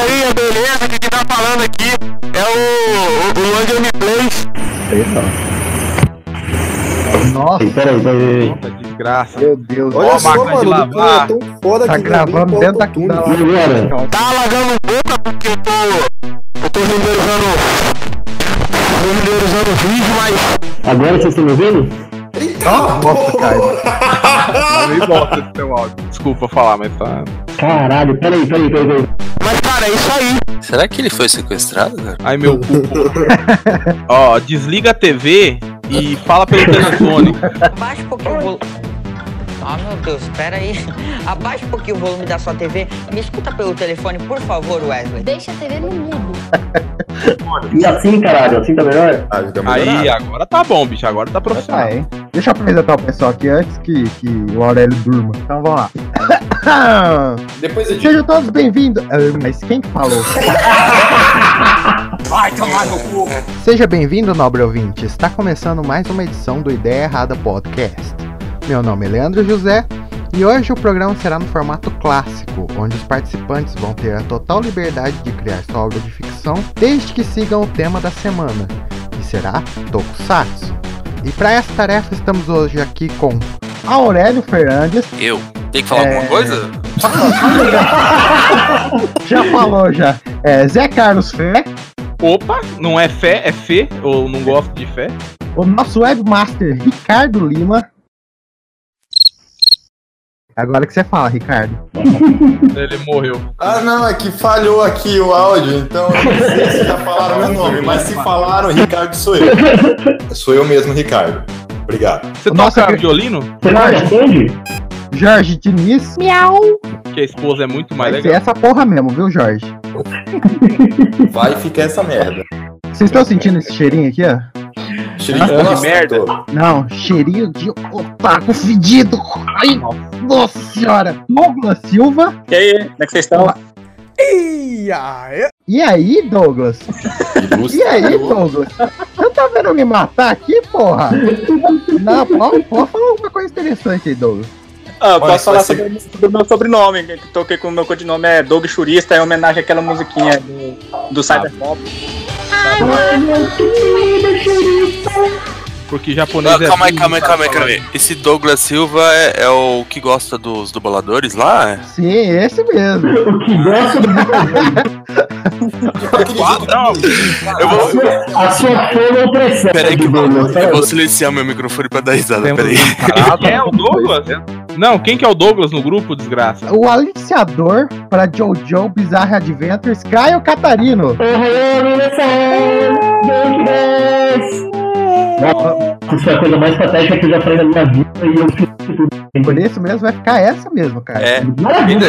aí, a beleza, que tá falando aqui é o, o, o One Gameplays. Nossa, Peraí, peraí. Desgraça. meu Deus. Olha a só, máquina de mano, o lavar. cara é tão foda Tá que gravando dentro da, da E agora? Tá alagando boca porque eu tô. Eu tô renderizando. renderizando o vídeo, mas. Agora vocês estão me ouvindo? Nossa, cara. Tá meio bosta esse teu áudio. Desculpa falar, mas tá. Caralho, peraí, peraí, peraí. peraí. Mas, cara, é isso aí. Será que ele foi sequestrado, cara? Ai, meu cu. Ó, desliga a TV e fala pelo telefone. Abaixa um pouquinho o volume. Ah, meu Deus, espera aí. Abaixa um pouquinho o volume da sua TV. Me escuta pelo telefone, por favor, Wesley. Deixa a TV no mudo. E assim, caralho, assim tá melhor? Ah, tá Aí, agora tá bom, bicho. Agora tá profissional. Ah, hein? Deixa eu apresentar o pessoal aqui antes que, que o Aurélio durma. Então vamos lá. Depois eu Sejam todos bem-vindos. Ah, Mas quem que falou? Vai tomar no cu. Seja bem-vindo, nobre ouvinte. Está começando mais uma edição do Ideia Errada Podcast. Meu nome é Leandro José e hoje o programa será no formato clássico, onde os participantes vão ter a total liberdade de criar sua obra de ficção, desde que sigam o tema da semana, que será Tokusatsu. E para essa tarefa estamos hoje aqui com Aurélio Fernandes. Eu? Tem que falar É. alguma coisa? Já falou já. É, Zé Carlos Fé, Opa, não é fé, é fé, ou não gosto de fé. o nosso webmaster Ricardo Lima. Agora que você fala, Ricardo. Ele morreu. Ah, não, é que falhou aqui o áudio, então eu não sei se já falaram meu nome, mas se falaram, Ricardo sou eu. Sou eu mesmo, Ricardo. Obrigado. Você Nossa, toca que- violino? Você não responde? Jorge Diniz. Miau. Que a esposa é muito mais Vai ser legal. essa porra mesmo, viu, Jorge? Vai ficar essa merda. Vocês estão sentindo esse cheirinho aqui, ó? Cheirinho Ah, que merda. Não, cheirinho de otaku fedido. Ai, nossa senhora. Douglas Silva. E aí, como é que vocês estão? E aí, Douglas? E aí, Douglas? Você tá vendo me matar aqui, porra? Não, pode, pode falar alguma coisa interessante aí, Douglas. Ah, Olha, posso falar ser- sobre, o meu sobrenome, que toquei com o meu codinome é Doug Churista, é homenagem àquela musiquinha do, do Cyberpop. Porque japonês Ah, é. calma aí, calma aí, tá calma aí, calma aí. Esse Douglas Silva é, é o que gosta dos dubladores lá? é? Sim, esse mesmo. O que gosta do Não, eu vou. A sua fama é opressão. Peraí que eu vou, eu vou silenciar meu microfone pra dar risada, peraí. é o Douglas? Não, quem que é o Douglas no grupo, desgraça? O aliciador para Jojo Bizarre Adventures, Caio Catarino. Nossa, isso foi a coisa mais patética que eu já falei na minha vida e eu fiz tudo. Por isso mesmo vai ficar essa mesmo, cara. É, Maravilha,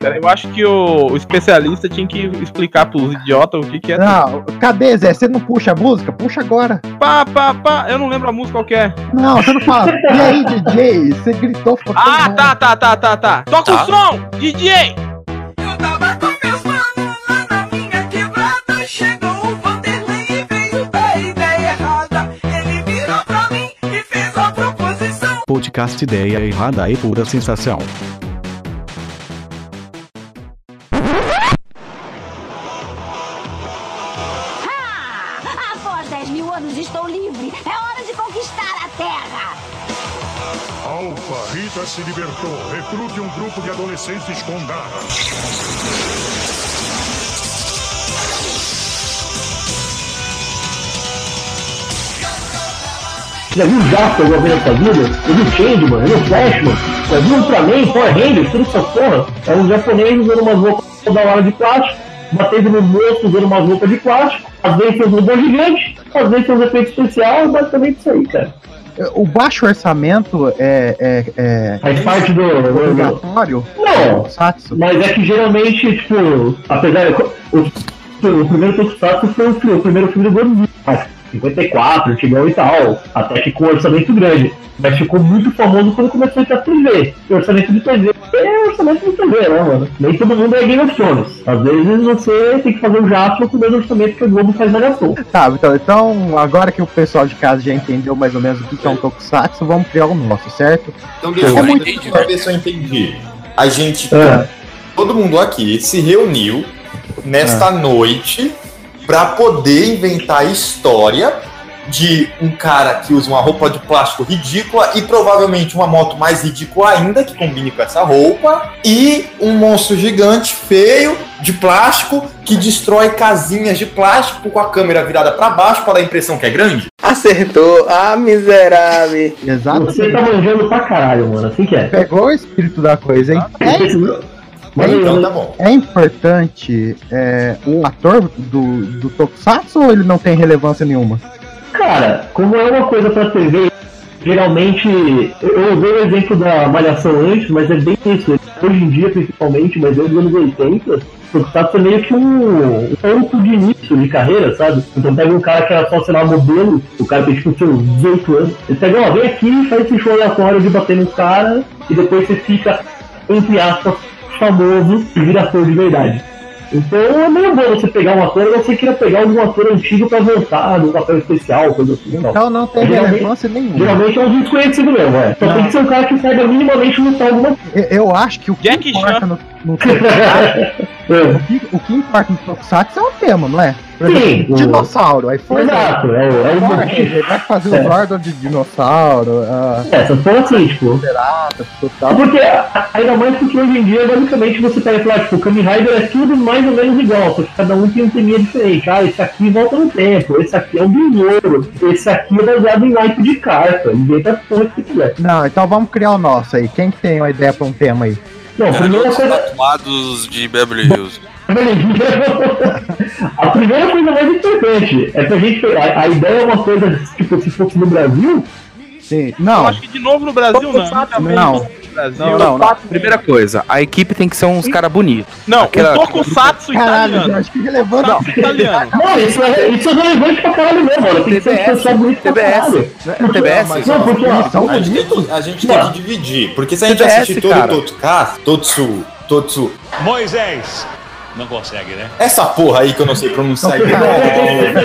cara. Eu acho que o, o especialista tinha que explicar pros idiotas o que, que é. Não, cadê, Zé? Você não puxa a música? Puxa agora. Pá, pá, pá. Eu não lembro a música qual que é. Não, você não fala. E aí, DJ? Você gritou, Ah, tá, tá, tá, tá, tá. Toca Tá. o som, DJ! Podcast Ideia Errada e Pura Sensação. Após 10 mil anos estou livre. É hora de conquistar a Terra. Alfa, Rita se libertou. Recrute um grupo de adolescentes com garras. Já viu o Jasper alguma vez na sua vida? Eu vi o Changeman, eu vi o Flashman. Já viu o Ultraman, Power Rangers, tudo essa porra. É um japonês usando umas roupas da hora de plástico, batendo no moço usando umas roupas de plástico. Às vezes tem os robôs gigantes, às vezes tem os efeitos especiais, basicamente isso aí, cara. O baixo orçamento é, é, é Faz parte do. obrigatório? Não, mas é que geralmente, tipo, apesar. O, o primeiro Tokusatsu foi o, o primeiro filme do Godzilla, 54, antigão e tal, até que com orçamento grande. Mas ficou muito famoso quando começou a pra TV. E orçamento de TV é orçamento de TV, né, mano? Nem todo mundo é Game of Thrones. Às vezes você tem que fazer um jato com o mesmo orçamento que o Globo faz variação. Tá, então, então, agora que o pessoal de casa já entendeu mais ou menos o que é um Tokusatsu, vamos criar o nosso, certo? Então deixa Eu ver pra ver se eu entendi. A gente, É. todo mundo aqui se reuniu nesta noite pra poder inventar a história de um cara que usa uma roupa de plástico ridícula e provavelmente uma moto mais ridícula ainda que combine com essa roupa e um monstro gigante feio de plástico que destrói casinhas de plástico com a câmera virada pra baixo para dar a impressão que é grande. Acertou. Ah, miserável. Exato. Você tá manjando pra caralho, mano. Assim que é. Pegou o espírito da coisa, hein? Mas Então tá bom. É importante é, o ator do, do Tokusatsu ou ele não tem relevância nenhuma? Cara, como é uma coisa pra TV, geralmente. Eu usei o exemplo da Malhação antes, mas é bem isso. Hoje em dia, principalmente, mas desde os anos 80, o Tokusatsu é meio que um, um ponto de início de carreira, sabe? Então pega um cara que era só, sei lá, modelo, o cara tem tipo seus 18 anos. Ele pega, ó, vem aqui e faz esse show aleatório de bater no cara, e depois você fica, entre aspas, famoso e vira ator de verdade. Então é meio bom você pegar um ator, você queira pegar algum ator antigo pra voltar num papel especial, coisa assim. Não. Então não tem relevância nenhuma. Geralmente é um desconhecido mesmo, é. Só Não. tem que ser um cara que saiba minimamente lutar alguma coisa. Eu- Eu acho que o que Jack importa Chan. no, no o, que, o que importa no Tokusatsu é o tema, não é? Sim, o- dinossauro, aí foi. Exato, é, o- é o motivo. Ranger, vai fazer É. o Zordon de dinossauro, É, essas coisas assim, tipo. Porque, ainda mais porque hoje em dia, basicamente, você pega e fala, tipo, o Kamen Rider é tudo mais ou menos igual, só que cada um tem um teminha diferente. Ah, esse aqui volta no tempo, esse aqui é um besouro, esse aqui é baseado em naipe de carta, inventa a porra que quiser. Não, então vamos criar o nosso aí. Quem que tem uma ideia pra um tema aí? Não, a primeira coisa. tatuados de Beverly Hills. A primeira coisa mais importante é pra gente. A, a ideia é uma coisa, tipo, se fosse no Brasil, Sim. Eu Não, acho que de novo no Brasil não. não. No Brasil. Não, não, não. Primeira coisa, a equipe tem que ser uns caras bonitos. Não, Aquela- o Tokusatsu Caralho, italiano. Jorge, que relevante. Tokusatsu italiano. Não, isso é, isso é relevante pra caralho mesmo, mano. Tem que ser TBS, TBS, caralho. TBS. Não, porque, ó, A gente, tem bonitos. que, a gente tem que dividir, porque se a gente TBS, assistir todo o Totsuka, Totsu, Totsu, Moisés. Não consegue, né? essa porra aí que eu não sei pronunciar igual,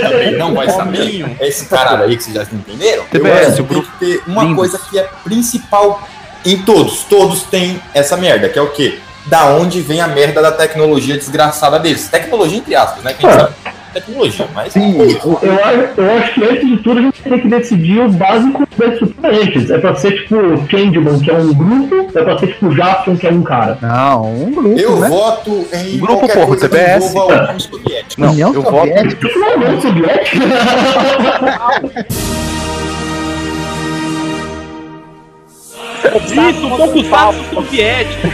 também não vai saber, é esse cara aí que vocês já entenderam, eu TBS, acho que tem que ter uma coisa que é principal em todos, todos têm essa merda, que é o quê? Da onde vem a merda da tecnologia desgraçada deles. Tecnologia entre aspas, né? Quem sabe? Tecnologia, mas... Sim, o- Eu, acho- eu acho que antes de tudo a gente tem que decidir o básico das antes. É pra ser tipo Changeman, que é um grupo, é pra ser tipo Jaspion, que é um cara. Não, um grupo, Eu né? voto em Grupo, qualquer porra, envolva a União Soviética. Não, União eu voto. Soviética. Não é União Soviética? Isso, o Tokusatsu soviético.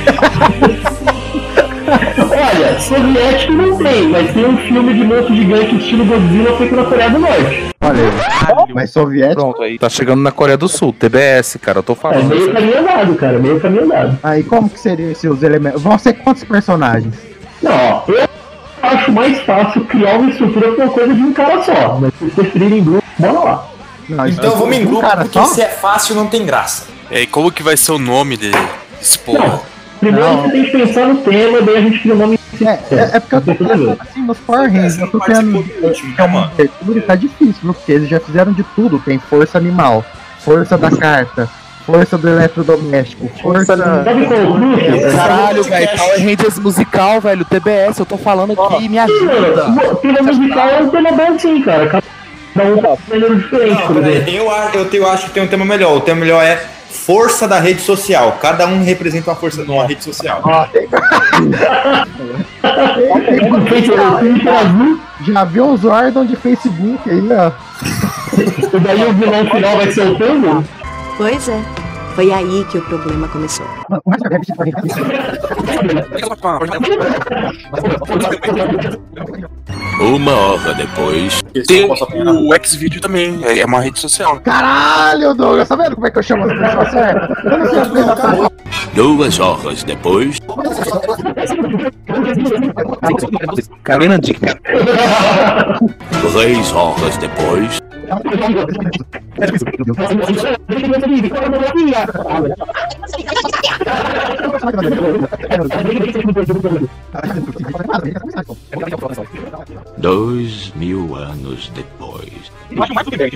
Olha, soviético não tem, mas tem um filme de monstro gigante estilo Godzilla feito na Coreia do Norte. Olha aí. Mas soviético. Pronto, aí tá chegando na Coreia do Sul, TBS, cara, eu tô É falando. meio caminho andado, cara, meio caminho andado. Aí como que seriam esses elementos? Vão ser quantos personagens? Não, eu acho mais fácil criar uma estrutura com uma coisa de um cara só, mas se vocês preferirem em grupo, bora lá. Não, Então vamos em um grupo, cara porque só? se é fácil não tem graça. E aí, como que vai ser o nome dele? Esse porra. Não, primeiro Não. você tem que pensar no tema, daí a gente cria o nome. É, é, é porque eu tô pensando assim nos Power Rangers, eu tô Participou tendo do último, é né, e tá difícil, viu? porque eles já fizeram de tudo. Tem força animal, força da carta, força do eletrodoméstico, força. Sabe qual é o truque? Caralho, velho, Power Rangers musical, velho, TBS, eu tô falando aqui, me ajuda. O tema musical é um tema bom sim, cara. Cada um tá gênero diferente, Não, por peraí, exemplo. eu, a- eu, te- eu acho que tem um tema melhor. O tema melhor é força da rede social. Cada um representa uma força de uma rede social. Ó, tem- Já viu uns Zordon de Facebook aí, ó. e daí o vilão final vai ser o Tango? Pois é. Foi aí que o problema começou. Uma hora depois. Tem o X-Video também. É é uma rede social. Caralho, Douglas, tá vendo como é que eu chamo as pessoas certas? Eu não sei as coisas pra Duas horas depois. Carolina Dickman. Três horas depois. Dois mil anos depois. Eu acho mais do que bem.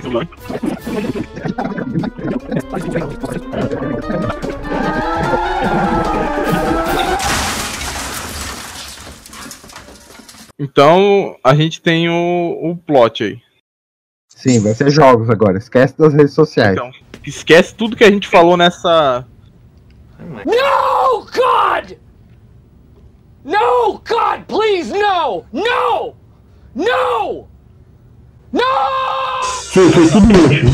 Então a gente tem o, o plot aí. Sim, vai ser jogos agora. Esquece das redes sociais. Então, esquece tudo que a gente falou nessa. No, God! No, God, please, no! No! No! No! Foi, foi tudo inútil.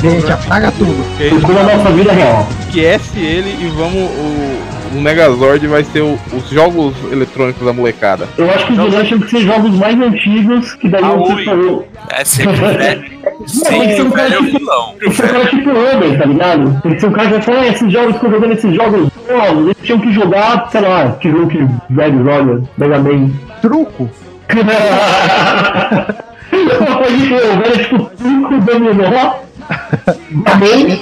Gente, apaga tudo. Foi tudo a nossa vida real. Esquece ele e vamos. O, o Megazord vai ser o- os jogos eletrônicos da molecada. Eu acho que os vilões tinham que ser jogos mais antigos, que daí Ah, você oi. falou. É sempre velho. Tem que ser Sempre um cara tipo- vilão. Tem que ser um cara tipo tá ligado? Tem que ser um cara que vai falar, "Ah, esses jogos que eu jogando esses jogos novos, eles tinham que jogar, sei lá, que jogo que velho joga, Mega Man. Truco? O velho tipo truco, dominó, Mega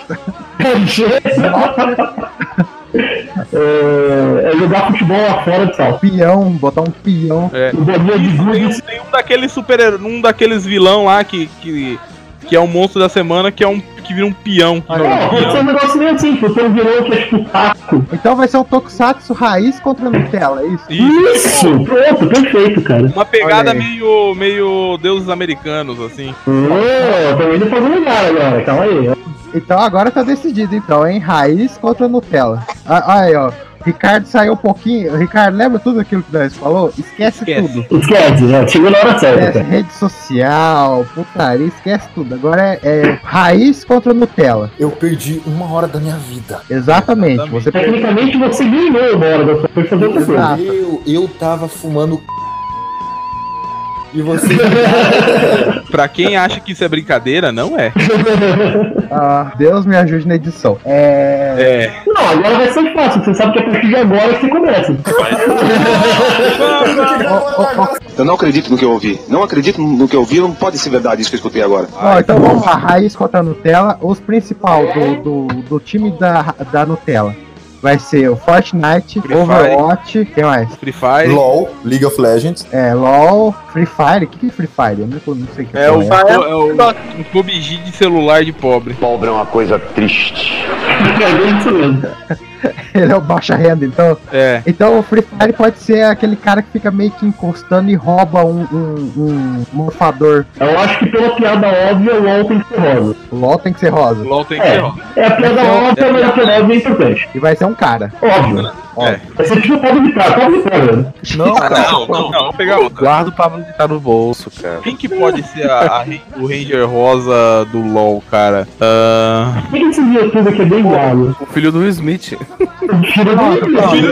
é, é jogar futebol lá fora de sal. Peão, botar um peão. É. Um bolinha de Tem um, gude. tem um daqueles super um daqueles vilão lá que, que, que é o monstro da semana, que é um que vira um peão. Não, pode ser um negócio meio assim, pode ser um vilão que é tipo taco. Então vai ser um Tokusatsu raiz contra Nutella, é isso? Isso! Pronto, perfeito, cara. Uma pegada meio, meio deuses americanos, assim. Ô, tô indo algum lugar agora, calma aí. Então agora tá decidido, então, hein? Raiz contra Nutella. Ah, ah, aí, ó. Ricardo saiu um pouquinho. Ricardo, lembra tudo aquilo que nós falou? Esquece, Esquece. tudo. Esquece, né? Chegou na hora certa. Esquece rede social, putaria, esquece tudo. Agora é, é raiz contra Nutella. Eu perdi uma hora da minha vida. Exatamente. Exatamente. Você perdeu. Tecnicamente você ganhou uma hora da sua foi fazer outra coisa. Exato. Eu, eu tava fumando. E você. Pra quem acha que isso é brincadeira, não é. Ah, Deus me ajude na edição. É. É. Não, agora vai ser fácil. Você sabe que a partir de agora você começa. Eu não acredito no que eu ouvi. Não acredito no que eu ouvi, não pode ser verdade isso que eu escutei agora. Ó, então vamos lá, raiz contra Nutella. Os principais do, do, do time da, da Nutella. Vai ser o Fortnite, Free Fire. Overwatch, quem mais? Free Fire. LOL, League of Legends. É, LOL, Free Fire. O que, que é Free Fire? Eu não, não sei o que É o, é o um PUBG de celular de pobre. Pobre é uma coisa triste. É bem isso mesmo. Ele é o baixa renda, então. É. Então o Free Fire pode ser aquele cara que fica meio que encostando e rouba um, um, um morfador. Eu acho que pela piada óbvia, o LOL tem que ser rosa. O LOL tem que ser rosa. LOL tem que É, ser, ó. é a piada óbvia, mas a piada óbvia é importante. E vai ser um cara. Óbvio. É. Vai ser tipo o Pablo Vittar, Pablo Vittar, velho. Não, Ah, não, não. Não, vamos pegar outra. Guarda o Pablo Vittar no bolso, cara. Quem que pode ser a- a o Ranger Rosa do LoL, cara? Ah, Por que esse YouTube aqui é bem vago? O filho do Smith. Do filho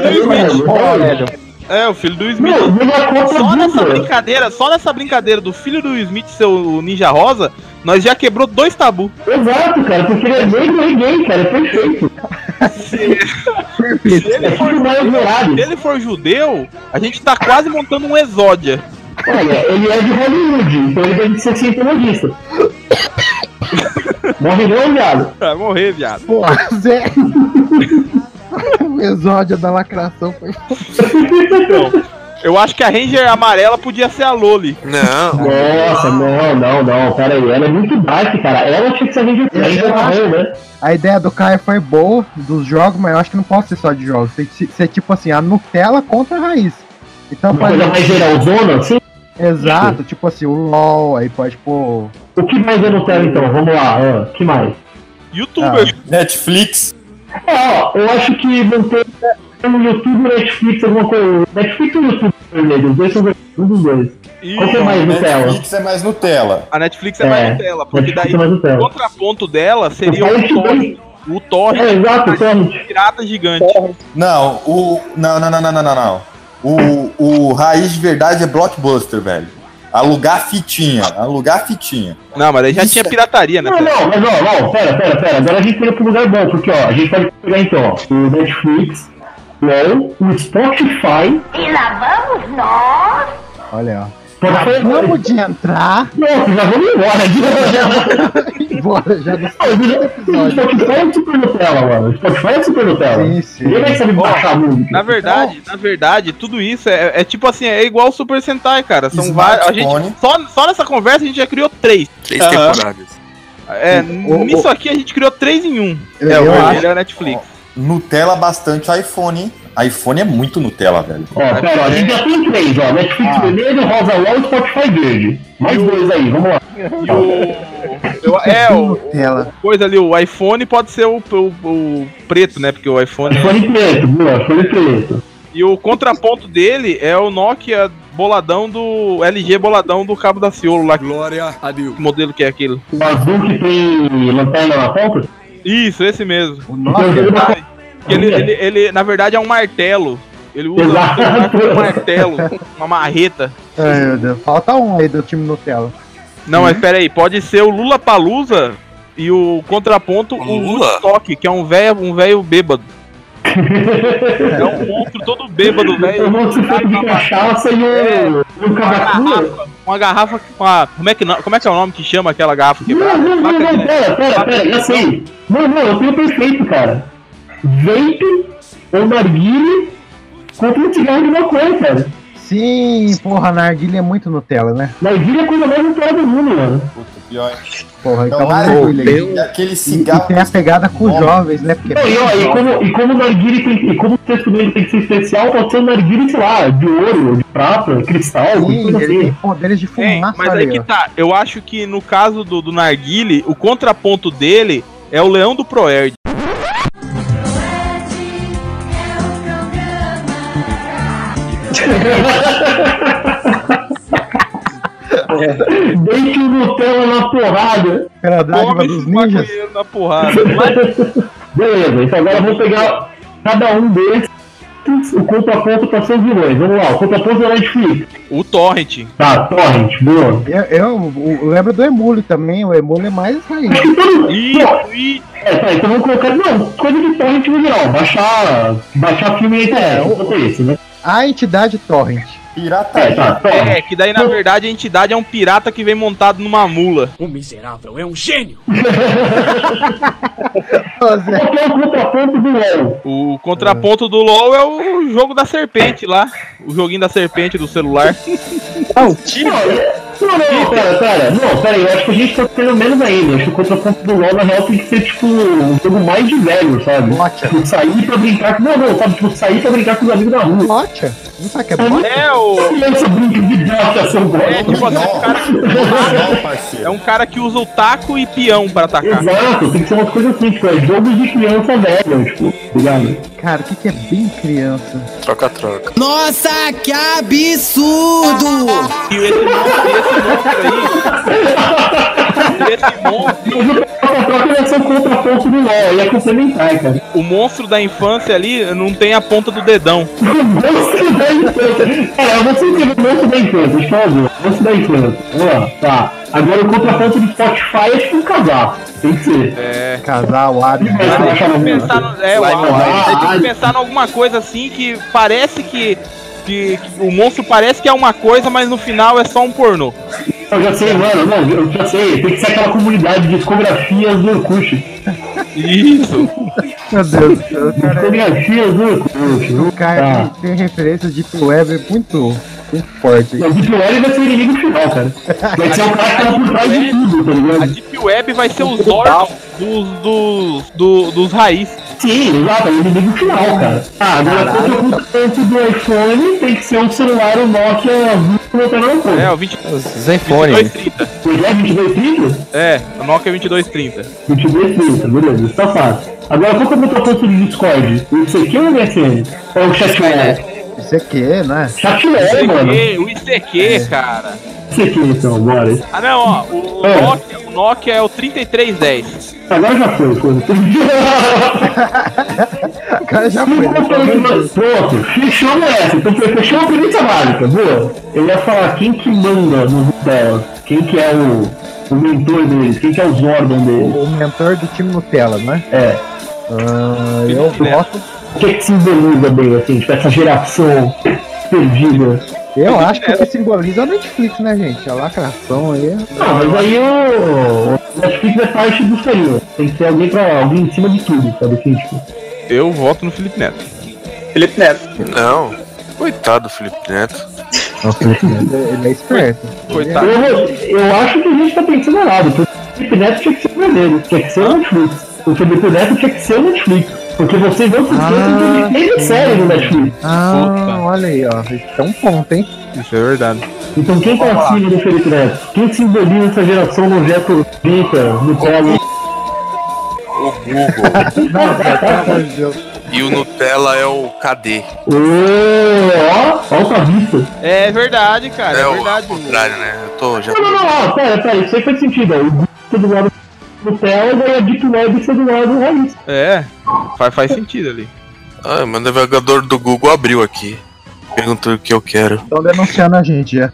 do Smith. Ó, velho. é, o filho do Smith. Meu, conta Só nessa dupla. brincadeira, só nessa brincadeira do filho do Smith ser o Ninja Rosa, nós já quebrou dois tabus. Exato, cara, porque ele é negro e gay, cara, é perfeito. Se ele É for, horário. se ele for judeu, a gente tá quase montando um exódia. Olha, ele é de Hollywood, então ele deve ser cientologista. Morre não, viado. Vai morrer, viado. Porra, Zé. o exódio da lacração foi. Então, eu acho que a Ranger amarela podia ser a Loli. Não. Nossa, não, não, não, pera aí, ela é muito dark, cara. Ela tinha que ser Ranger Eu Ranger acho- marrom, né? A ideia do Caio foi boa dos jogos, mas eu acho que não pode ser só de jogos. Tem que ser tipo assim, a Nutella contra a raiz. Então Uma pode. coisa mais geralzona, assim. Exato, tipo assim, o LOL, aí pode pôr. O que mais é Nutella, então? Vamos lá, o que mais? Youtuber. Netflix. É, ó, eu acho que não tem no YouTube Netflix alguma coisa. Netflix ou YouTube vermelho? Os dois são vermelhos, dos dois. Qual que é mais Nutella? Netflix é mais Nutella. A Netflix é, É, mais Nutella, porque Netflix daí é Nutella. o contraponto dela seria O Torrent. O Torrent É, exato, o Torrent. pirata gigante. Não, o. Não, não, não, não, não, não, não. O, o raiz de verdade é blockbuster, velho. Alugar fitinha, alugar fitinha. Não, mas aí já Isso tinha é- pirataria, né? Não, não, mas ó, não, pera, pera, pera. Agora a gente tem outro lugar bom, porque ó, a gente pode pegar então, ó, o Netflix, O Spotify. E lá vamos nós. Olha, ó. Acabamos de entrar. Nossa, já vamos embora. Embora já do. Spotify é super Nutella, mano. O Spotify é super Nutella. Sim, sim. Ninguém vai saber baixar a música. Na verdade, na verdade, tudo isso é, é tipo assim, é igual o Super Sentai, cara. São vários. A gente, só, só nessa conversa a gente já criou três. Três temporadas. É, O- o- nisso aqui a gente criou três em um. É, o acho- é Netflix. Nutella bastante iPhone, hein? iPhone é muito Nutella, velho. Ó, pera, ó, a gente já tem três, ó. Netflix vermelho, Rosa Wall e Spotify verde. Mais dois aí, vamos lá. Eu- é, o, Nutella. coisa ali, o iPhone pode ser o, o- o preto, né? Porque o iPhone. iPhone preto, boa, iPhone preto. E o contraponto dele é o Nokia boladão do. LG boladão do Cabo da Ciolo lá. Glória a Deus. Que modelo que é aquele? O azul que tem lanterna na ponta? Isso, esse mesmo. O Nokia? Ele, ele, ele, na verdade, é um martelo. Ele usa Exato. um martelo, uma marreta. Ai, meu Deus. Falta um aí do time Nutella. Não, mas pera aí, pode ser o Lula Palusa e o contraponto o Lula? Woodstock, que é um velho um velho bêbado. é um monstro todo bêbado, velho. Eu vou feito de cachaça e o, e o Uma garrafa, com a. Como é, que, não- como é que é o nome que chama aquela garrafa Não, quebrada? não, não, de- não, pera, pera, pera, já sei. Não, não, eu tenho perfeito, cara. Vape ou narguile contra um cigarro de maconha, cara. Sim, porra, narguilha é muito Nutella, né? Narguile é a coisa mais Nutella do mundo, mano. Pior. Porra, então, Então, narguilha e aquele E, e cigarro. tem a pegada com os jovens, né? Porque Não, e, ó, e como, e como o narguile tem, e como o texto dele tem que ser especial, pode ser um narguile, sei lá, de ouro, de prata, cristal, Sim, tudo ele tem assim. poderes de fumaça mas aí que tá. Eu acho que no caso do, do Narguile, o contraponto dele é o Leão do Proerd. Deixa o Nutella na porrada. Pela dádiva Come dos ninjas. na porrada. Beleza, então agora vamos pegar cada um desses, o contraponto para seus vilões. Vamos lá, o contraponto da Netflix. O Torrent. Tá, Torrent, boa. Eu, eu, eu lembro do Emule também, o Emule é mais raiz. Isso, e É, tá, então vamos colocar. Não, coisa de Torrent no geral. Baixar, baixar filme internet. É, é isso, né? A entidade Torrent. Pirataria. É, tá, Torrent. É, que daí na verdade a entidade é um pirata que vem montado numa mula. O miserável é um gênio! É o contraponto do LOL? O contraponto do LoL é o jogo da serpente lá. O joguinho da serpente do celular. Não, não, não, pera, pera. Não, pera aí, eu acho que a gente tá tendo menos ainda. Eu acho que o contraponto do LOL, na real, tem que ser, tipo, um jogo mais de velho, sabe? Tipo, sair pra brincar com... Não, não, sabe? Tipo, sair pra brincar com os amigos na rua. Gotcha? Não sabe que é bot? É o. Criança brinca de gacha, seu. É tipo assim, um cara que, é um cara que usa o taco e peão pra atacar. Exato, tem que ser umas coisas assim, tipo, é jogo de criança velha, tipo, ligado? Cara, o que, que é bem criança? Troca-troca. Nossa, que absurdo! E esse monstro, esse monstro. Mas o troca-troca vai ser o contraponto do LOL, é complementar, cara. O monstro da infância ali não tem a ponta do dedão. Monstro da infância. Cara, eu vou ser o monstro da infância, deixa eu fazer. Monstro da infância. Vamos lá, tá. Agora o contraponto do Spotify é tipo um casar. Tem que ser. É. Casal, Ari. Tem que pensar no, é, o tem que pensar em alguma coisa assim que parece que, que, que o monstro parece que é uma coisa, mas no final é só um pornô. Eu já sei, mano, não, eu já sei. Tem que ser aquela comunidade de discografias do Orkut. Isso. Meu Deus do céu, cara. Discografias do Orkut. O cara Tá. tem, tem referência de Web muito forte. O Deep Web vai ser o inimigo final, cara. Vai ser o cara que tá por trás de tudo, tá A ligado? Deep Web vai ser os órgãos dos, dos, do- dos raiz. Sim, exato, é o inimigo final, cara. Ah, agora contra o contraponto do iPhone tem que ser um celular, o Nokia 20 É, o 20, Zenfone. 2230. Pois é, 2230? É, o Nokia 2230. 2230, beleza, isso tá fácil. Agora qual que é o contraponto do Discord? O ICQ ou o MSN? Ou o Chatware? Isso aqui, né? Chatware, mano. ICQ, o ICQ, cara. ICQ então, bora. Ah não, ó, o, o É. Nokia, o Nokia é o 3310. Agora já foi. O cara já foi. né? Pronto, fechamos essa. Então fechou a perícia básica, boa. Eu ia falar quem que manda nos delas, quem que é o, o mentor deles, quem que é o Zordon deles. O mentor do time Nutella, né? É. Ah, eu gosto. O que que simboliza bem, assim, tipo, essa geração perdida? Eu acho que o que simboliza é a Netflix, né, gente? A lacração aí. Não, mas aí o o Netflix é parte do senhor. Tem que ter alguém pra alguém em cima de tudo, sabe assim, tipo. Eu voto no Felipe Neto. Felipe Neto. Não. Coitado do Felipe Neto. Ele é esperto. Coitado. Eu, eu acho que a gente tá pensando errado. porque O Felipe Neto tinha que ser o brasileiro, tinha que ser o Netflix. O Felipe Neto tinha que ser o Netflix. Porque vocês não se esqueçam que teve série no Netflix. Ah, olha aí, ó. Isso é um ponto, hein? Isso é verdade. Então quem tá acima do Felipe Neto? Quem simboliza essa geração nojento rica, Nutella? O Google. Não, pelo de Deus. E o Nutella é o KD. Ô, Ó, ó o Cavista. É verdade, cara. É, É o verdade. contrário, né? Eu tô já. Não, não, não, não, pera, pera, isso aí faz sentido. ó. O Gusto do lado do Nutella e a Deep Web do Raiz. É, faz, faz sentido ali. Ah, meu navegador do Google abriu aqui. Perguntou o que eu quero. Estão denunciando a gente já.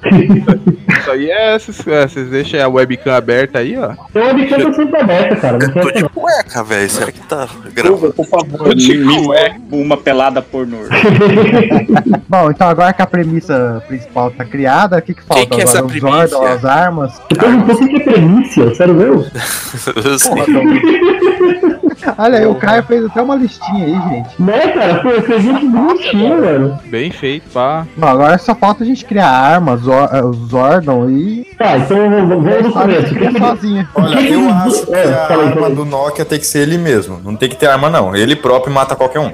Isso aí é. Vocês é, vocês deixam a webcam aberta aí, ó. A bicha tá sempre aberta, cara. Não Tô tem de cueca, velho. Será que tá gravando? Por favor, me uma pelada pornô. Bom, então agora que a premissa principal tá criada, o que, que falta que é essa agora? Os? Zordon, as armas. Eu perguntou o que que é premissa, sério mesmo? Eu sei. Olha aí, o Caio fez até uma listinha aí, gente. Né, cara? Pô, eu fiz gente bonitinho, mano. Bem feito, pá. Bom, agora só falta a gente criar armas, Zor- eh, os Zordon e. Tá, então vamos a no começo. cria sozinha. Olha, eu acho que É, a arma do Nokia tem que ser ele mesmo. Não tem que ter arma, não. Ele próprio mata qualquer um.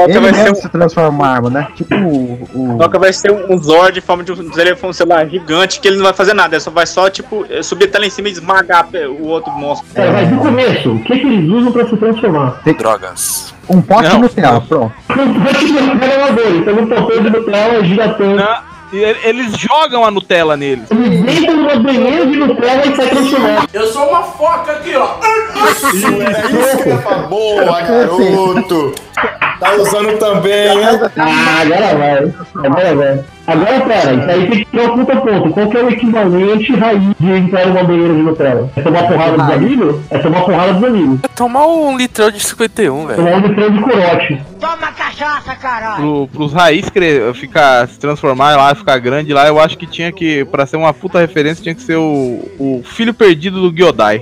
Ele vai ser mesmo se transforma em arma, né? Tipo o. o- Noca vai ser um, um Zord em forma de um telefone celular gigante que ele não vai fazer nada, ele só vai só, tipo, subir até lá em cima e esmagar o outro monstro. Cara, mas do começo, o que, que eles usam pra se transformar? Drogas. um pote Não. de Nutella, pronto. Não pode Nutella é uma então no papel de Nutella ele- eles jogam a Nutella neles. Eles entram numa banheira de Nutella e sai transformado. Eu sou uma foca aqui, ó. Era isso que eu ia falar. Boa, garoto! Tá usando também, né? Ah, agora vai. Agora vai. Agora pera, isso aí tem que ter um puta ponto. Qual que é o equivalente raiz de entrar numa banheira de Nutella? É tomar porrada dos amigos? É tomar porrada dos amigos. É tomar um litrão de 51, velho. Tomar um litrão de corote. Toma cachaça, caralho. Pro, pros raiz cre- ficar, se transformar lá, ficar grande lá, eu acho que tinha que, pra ser uma puta referência, tinha que ser o, o filho perdido do Gyodai.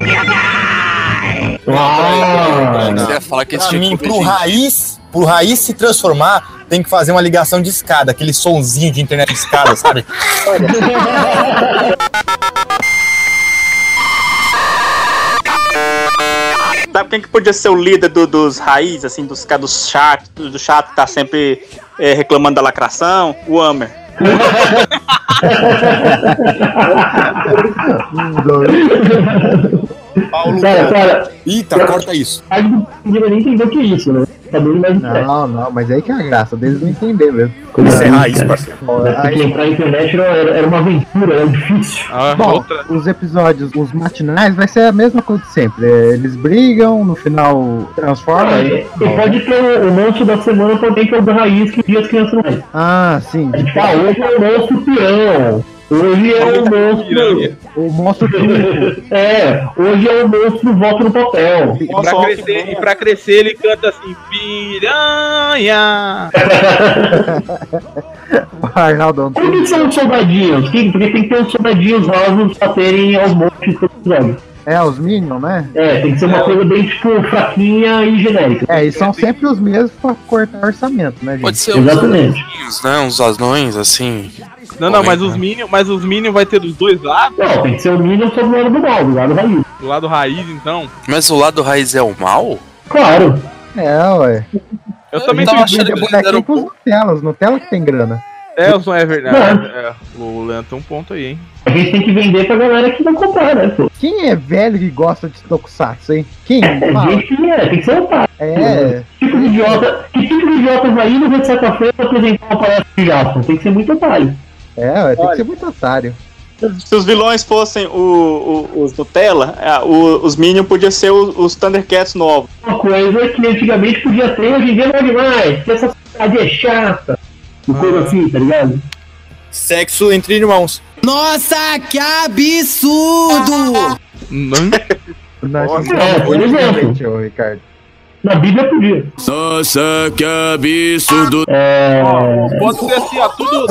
Ah, Você ia falar que esse Pra tinha mim, pro raiz, pro raiz se transformar, tem que fazer uma ligação de escada, aquele sonzinho de internet de escada, sabe? Sabe quem que podia ser o líder do- dos raiz, assim, dos caras do chato, do chato que tá sempre eh, reclamando da lacração? O Hammer. Paulo. Cara, cara, Eita, corta isso. a gente não nem entender o que é isso, né? Tá bem mais interessante. Não, não, mas aí que é a graça, deles não entender mesmo. Isso é raiz, parceiro. Porque entrar na internet era, era uma aventura, era difícil. Ah, Bom, outra. os episódios, os matinais, vai ser a mesma coisa de sempre. É, Eles brigam, no final transformam. Ah, e, e pode ter o, o monstro da semana também, que é o da raiz, que dia as crianças não vêm. Ah, sim. A gente fala, hoje é o monstro peão. Hoje é o monstro. O monstro. É, hoje é o monstro voto no papel. E pra, crescer, e pra crescer ele canta assim, piranha. Arnaldo Por que são os soldadinhos? Que- Porque tem que ter os soldadinhos rosos pra terem aos montes todos os jogos. É, os Minions, né? É, tem que ser uma coisa bem, tipo, fraquinha e genérica. É, e são sempre os mesmos pra cortar orçamento, né, gente? Pode ser Exatamente. uns, né? Uns anões, assim. Não, não, mas os Minions, mas os Minions vai ter dos dois lados. Não, tem que ser o Minion sobre o lado do mal, do lado raiz. Do lado raiz, então. Mas o lado raiz é o mal? Claro. É, ué. Eu também tava tenho achando que eles eram bonequinho pros Nutella, os Nutella que tem grana. É, o som é verdade. É, o Leandro tem um ponto aí, hein? A gente tem que vender pra galera que vai comprar, né, pô? Quem é velho que gosta de Tokusatsu, hein? Quem? É, Fala. gente é, tem que ser otário. É. Que tipo de idiota, que tipo de idiota vai ir no Ressaca-feira pra apresentar uma palestra de Jackson? Tem que ser muito otário. É, tem Olha. que ser muito otário. Se os vilões fossem o- o- os Nutella, é, o- os Minions podiam ser os, os Thundercats novos. Uma coisa que antigamente podia ter, hoje em dia não é demais. Porque essa sociedade é chata. Uma coisa assim, tá ligado? Sexo entre irmãos. Nossa, que absurdo! Não. Nós É, por exemplo. Ricardo. Na Bíblia podia. Nossa, que absurdo! É. Pode ser assim, ó, tudo.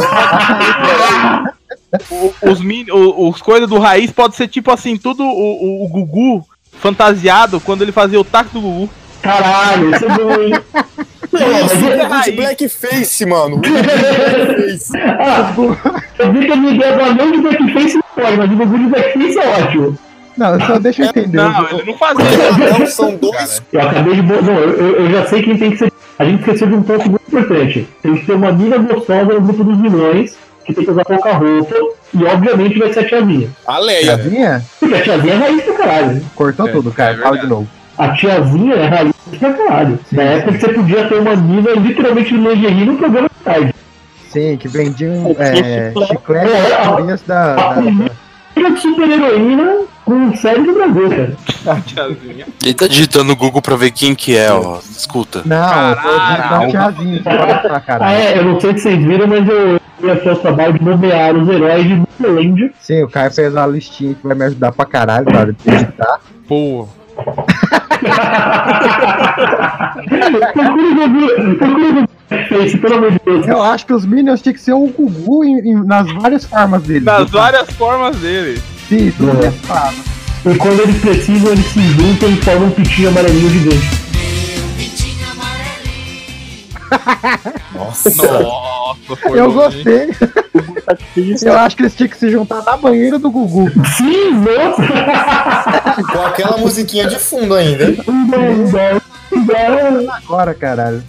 Os, mini, o- os coisas do raiz pode ser tipo assim, tudo o, o, o Gugu fantasiado quando ele fazia o taco do Gugu. Caralho, isso é bom, hein? É- é de blackface, mano. Blackface. Ah, eu vi que a minha ideia do anão de blackface não pode, mas o Gugu de blackface é ótimo. Não, só deixa eu entender. Não, ele não fazia. Não, são dois. Eu acabei de. bo- Não, eu, eu- já sei quem tem que ser. A gente esqueceu de um ponto muito importante. Tem que ter uma amiga gostosa no grupo dos vilões, que tem que usar pouca roupa, e obviamente vai ser a tiazinha. A Leia. Tiazinha? Porque a tiazinha é raiz pra caralho. Cortou É, tudo, cara. é Fala de novo. A tiazinha é raiz pra caralho. Na época que você podia ter uma mina literalmente de lingerie no programa de tarde. Sim, que vendiam é, chiclete. chiclete É, a- da, A da- super heroína com série do Brasil, cara. Tiazinha. Ele tá digitando no Google pra ver quem que é, ó. Escuta. Não, eu Caralho. tiazinha, que vai pra Ah, caralho. é, eu não sei se vocês viram, mas eu ia fazer o trabalho de nomear os heróis de Disneyland. Sim, o Caio fez uma listinha que vai me ajudar pra caralho na hora de editar. Pô. De. Eu acho que os Minions tinham que ser o Gugu em- em- nas várias formas dele. Nas várias formas dele. É. E quando eles precisam, eles se juntam e formam um pitinho amarelinho gigante. Nossa. Nossa, foi Eu gostei. Eu acho que eles tinham que se juntar na banheira do Gugu. Sim, nossa! Com aquela musiquinha de fundo ainda. Agora, caralho.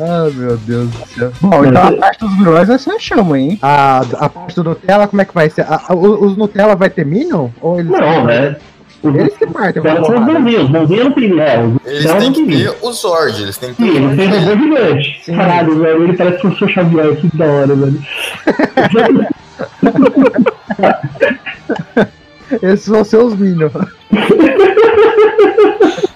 Ah, meu Deus do céu. Bom, então a parte dos vilões nós fechamos, hein? A, a parte do Nutella, como é que vai ser? A- a- o- os Nutella vai ter Minion? Ou eles Não, né? Eles que partem, Os caras são os bonzinhos, os bonzinhos não tem. É, os Eles têm que ter o Zord, eles têm que Sim, ter ele tem robô gigante. Sim. Caralho, velho, ele parece o seu Xavier, que da hora, velho. Esses vão ser os Minions.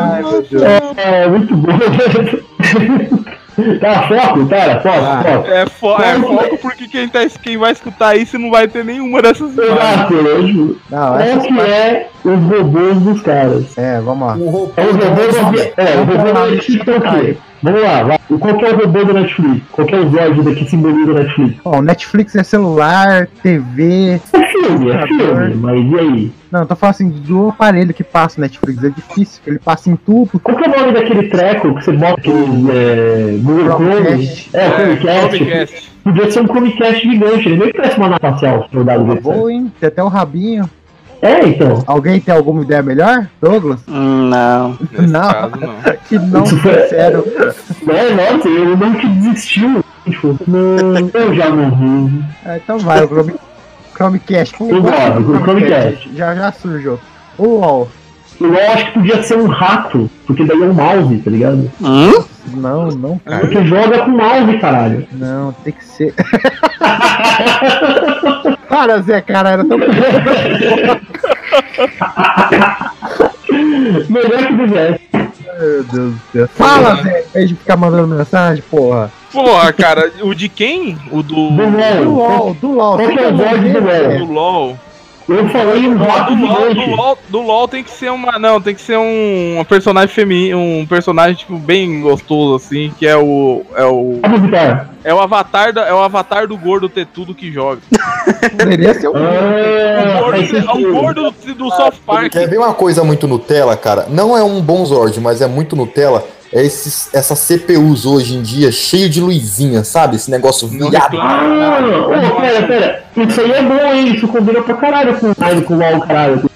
Ai, meu Deus. É, muito bom. Tá, foco, cara, foco, Ah. foco. É, fo é foco porque quem, tá, quem vai escutar isso não vai ter nenhuma dessas imagens. Exato, lógico. Não, Qual essas que é os robôs dos caras? É, vamos lá. O robô É os robôs não da... É, o robô da Netflix é o quê? Vamos lá, vai. Qual que é o robô da Netflix? Qual que é o Zord que simboliza a Netflix? Ó, o Netflix é celular, TV. É filme, é filme, mas e aí? Não, eu tô falando assim do aparelho que passa o Netflix. É difícil, que ele passa em tudo. Qual que é o nome daquele treco que você bota aquele é, Google Chrome? Chromecast. É, Chromecast. Chromecast. Podia ser um Chromecast gigante, ele nem parece uma nave espacial, se for dado desse. Boa, hein? Tem até o rabinho. É, então. Alguém tem alguma ideia melhor? Douglas? Hum, Não. Nesse Não. caso, não. Que não, sincero. É, nossa, eu não que desistiu. Tipo, não, eu já morri. Ah, então vai, o Chrome, Chromecast. Pô, Eu gosto do o Chromecast. Já, já surgiu. O LOL. Eu acho que podia ser um rato, porque daí é um mouse, tá ligado? Hum? Não, não, cara. Porque joga com mouse, caralho. Não, tem que ser. Para, Zé, cara, era tão. Melhor que do Zé. Meu Deus do céu. Fala, em vez de ficar mandando mensagem, porra. Porra, cara, o de quem? O do. Do Do LOL. LOL, do LOL. Qual que o Você Zord do? LOL? Do LOL. Eu falei um Do rato LOL, do. LOL, do LOL tem que ser uma. Não, tem que ser um, um personagem feminino, um personagem, tipo, bem gostoso, assim, que é o. É o. É o avatar, da, é o avatar do gordo ter tudo que joga. Poderia ser. O Ah, gordo, faz é o gordo do, do South Park. Quer ver uma coisa muito Nutella, cara? Não é um bom Zord, mas é muito Nutella. É esses, essas CPUs hoje em dia, cheio de luzinha, sabe? Esse negócio viado. Ah, ô, pera, pera. Isso aí é bom, hein? Isso combina pra caralho com o Mario, com o LOL, caralho.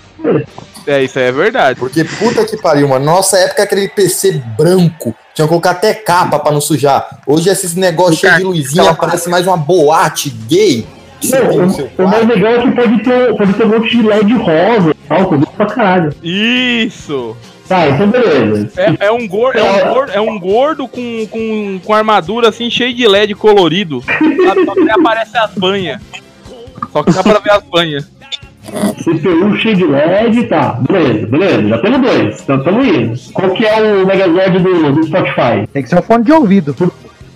É, isso aí é verdade. Porque puta que pariu, mano. Nossa época aquele PC branco. Tinha que colocar até capa pra não sujar. Hoje esses negócios cheios de luzinha parece mais uma boate gay. Não, o, o mais legal é que pode ter, pode ter um monte de LED rosa e tal, pra caralho. Isso! Tá, então beleza. É, é um gordo, é um gordo, é um gordo com, com, com armadura assim, cheio de LED colorido. Sabe? Só que aparece as banhas. Só que dá pra ver as banhas. CPU cheio de LED, tá. Beleza, beleza. Já temos dois. Então tamo indo. Qual que é o Megazord do, do Spotify? Tem que ser um fone de ouvido.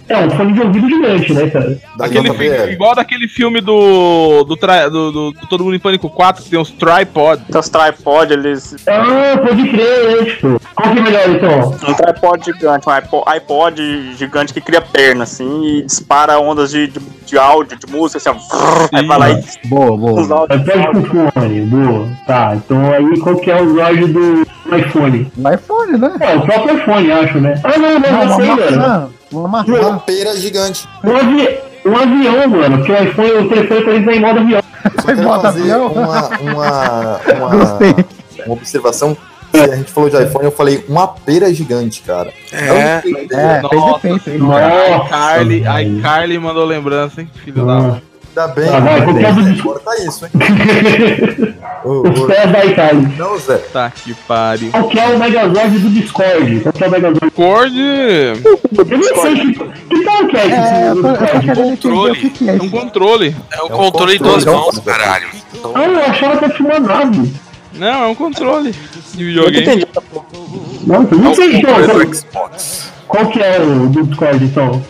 É um fone de ouvido gigante, né, cara? Da Aquele JBL. filme, igual daquele filme do do, tra- do, do- do Todo Mundo em Pânico 4, que tem uns tripod. Então os tripod, eles. Ah, pode crer, né, tipo. Qual que é melhor, então? Um tripod gigante, um iPod, iPod gigante que cria perna, assim, e dispara ondas de, de, de áudio, de música, assim, ó. Aí vai lá e Boa, boa. iPod com fone, boa. Tá, então aí qual que é o Zord do iPhone? IPhone, né? É, o próprio iPhone, acho, né? Ah, não, não, Não, não sei, velho. Uma Uma pera gigante. Um, avi um avião, mano, porque o iPhone, o telefone tá em modo avião. Eu só quero Bota fazer avião. uma, uma, uma, uma observação. Se a gente falou de iPhone, eu falei uma pera gigante, cara. É. É, Nossa senhora, iCarly, iCarly mandou lembrança, hein? Filho da mãe. Ainda bem, Ah, vai, né? por causa disso. Tá isso, hein? Os pés da Itália. Não, Zé. Tá que pariu. Qual que é o Megazord do Discord? Qual que é o Megazord? Cord. Eu nem sei que, que tal que é esse É, Discord. entender o que, é É um controle. É o controle em duas mãos, caralho. Ah, eu achava que tinha uma nave. Não, é um controle de Eu não videogame. entendi. Não, eu não sei então. Controle Qual, do Xbox. qual que é o do Discord então?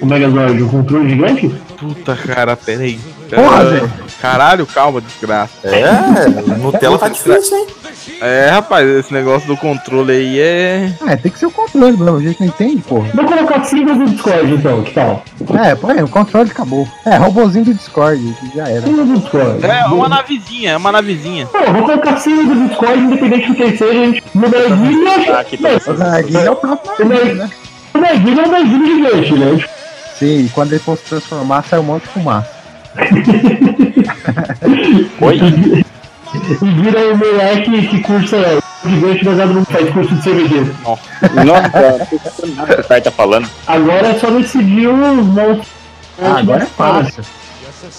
O Megazord, o controle gigante? Puta, cara, peraí. Porra, Ah, Zé. Caralho, calma, desgraça. É, Nutella tá difícil, hein? É, rapaz, esse negócio do controle aí é. Ah, tem que ser o controle. A gente não entende, porra. Vou colocar siglas do Discord então, que tal? É, põe, o controle acabou. É, robozinho do Discord, que já era. Siglas do Discord. É uma navezinha, é uma navezinha. Pô, vou colocar siglas do Discord, independente do que seja, a gente muda a guia e acha. Aqui tá. O Narguilha é o próprio né? O Narguilha é um Narguilha gigante, né? E quando ele for se transformar, sai um monte de fumaça. Oi? E vira o moleque que cursa gigante baseado no faz curso de cervejeiro. Nossa, o cara tá falando? Agora é só decidir os monstros. Ah, agora é fácil.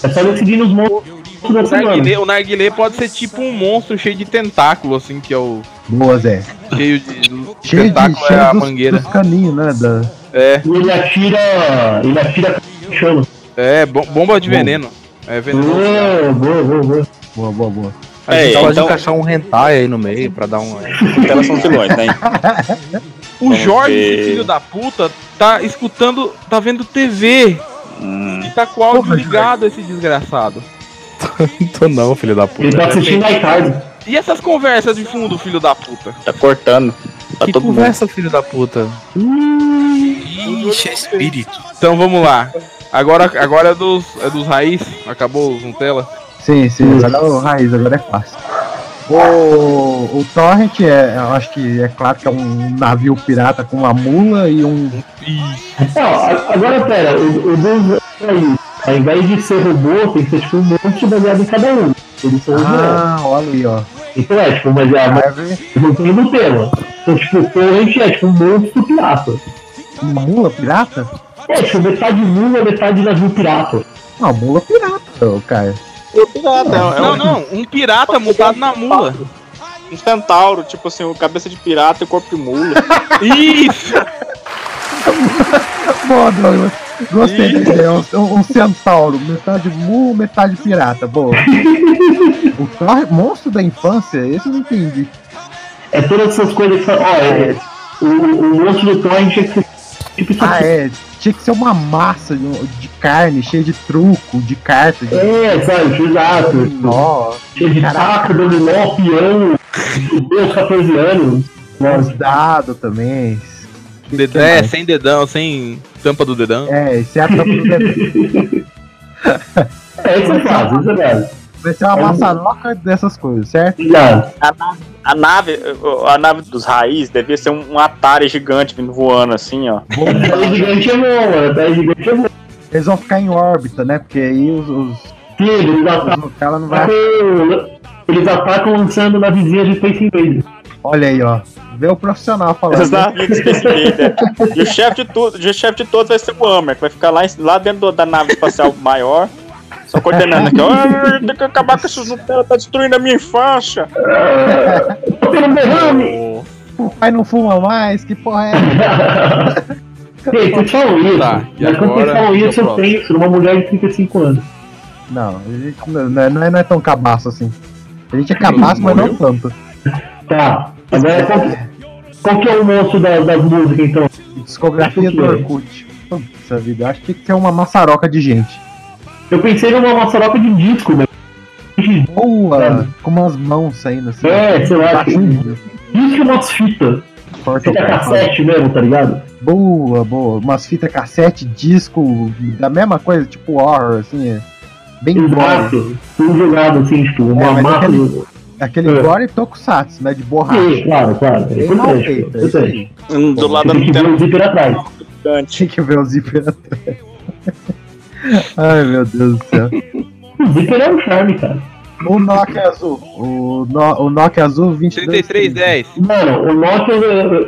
É só decidir os monstros O narguilé, o narguilé pode ser tipo um monstro cheio de tentáculo, assim, que é o. Boa, Zé. Cheio de. O Cheio de, tentáculo cheio é a dos, mangueira. dos caninhos, né? Da... É, ele atira. Ele atira chama. é, bom- bomba de veneno. É venenoso. Boa, boa, boa, boa. Boa, boa, boa. A É, gente pode então- encaixar um hentai aí no meio pra dar um. Elas são vilões, né? O Vamos Jorge, ver. filho da puta, tá escutando, tá vendo TV. Hum, E tá com o áudio ligado, esse desgraçado. Tô não, filho da puta. Ele tá assistindo a iCard. E essas conversas de fundo, filho da puta? tá cortando. Tá Que todo mundo. conversa, filho da puta. Ixi, é espírito. Então vamos lá. Agora, agora é dos, é dos raiz. Acabou os Nutella. Sim, sim, agora é o raiz, agora é fácil. O, o Torrent é, eu acho que é claro que é um navio pirata com uma mula e um. Não, agora pera, o, o dos. Aí, ao invés de ser robô, tem que ser tipo um monte baseado em cada um. Eles são Ah, olha aí, ó. Então é, tipo, mas é mas Árvore, voltando no tema. Então, tipo, o Torrent é tipo um monstro pirata. uma mula pirata? É, tipo, metade mula, metade navio pirata. Não, mula pirata, ô, cara. Eu pirata, é, é Não, um, não, um pirata mutado na mula. um centauro, tipo assim, o cabeça de pirata e corpo de mula. Isso! Boa, Douglas. Gostei da ideia. Um, um centauro, metade mula, metade pirata. Boa. o monstro da infância, esse eu não entendi. É todas essas coisas que. Ó, é, o, o monstro do Torrent tinha que ser tipo Ah, é. Tinha que ser uma massa de, carne cheia de truco, de carta. De... É, sabe, exato. Nossa, Cheio de taco, dominó, peão, Deus, 14 anos. os dados também. Dedão, é, sem dedão, sem tampa do dedão. É, esse é a tampa do dedo. É, isso é fácil, isso é fácil. Vai ser uma maçaroca dessas coisas, certo? Exato. A nave, a nave, a nave dos raiz devia ser um, um Atari gigante vindo voando assim, ó. Atari gigante é bom, mano. Atari gigante é bom. Eles vão ficar em órbita, né? Porque aí os. os, Sim, eles atacam, cara não vai. eles atacam lançando na vizinha de Space Invaders. Olha aí, ó. Vê o profissional falando. Exato, Space Invader. E o chefe de tudo, e o chefe de todos vai ser o Hammer, que vai ficar lá, lá dentro da nave espacial maior. Só coordenando aqui, ó, tem que acabar com esses Nutella, tá destruindo a minha infância. Um derrame! O pai não fuma mais, que porra é essa? Ei, vocês falam isso, Tá, e mas quando vocês agora, falam isso, eu penso numa mulher de 35 anos. Não, a gente não, não é, não é- não é tão cabaço assim. A gente é cabaço, mas não tanto. Tá, agora qual que, qual que é o monstro da- das músicas, então? Discografia do Orkut. Puxa vida, acho que tem uma maçaroca de gente. Eu pensei numa maçaroca de disco, mas... Boa! Com umas mãos saindo assim. É, sei lá, Baixinho. Disco e umas fitas. Fita cassete mesmo, tá ligado? Boa, boa. Umas fitas cassete, disco, da mesma coisa, tipo horror, assim. é Bem. Exato. Tudo jogado assim, tipo, uma É, mas massa... aquele- Aquele É. gore tokusatsu, né? De borracha. Sim, claro, claro. É Bem mal importante. feito, é importante. Hum, Do lado da Tem que ver o zíper atrás. Tinha que ver o zíper atrás. Ai, meu Deus do céu. O Zipper é um charme, cara. O Nokia azul. O, no, o Nokia azul 22. 3310. Mano, o Nokia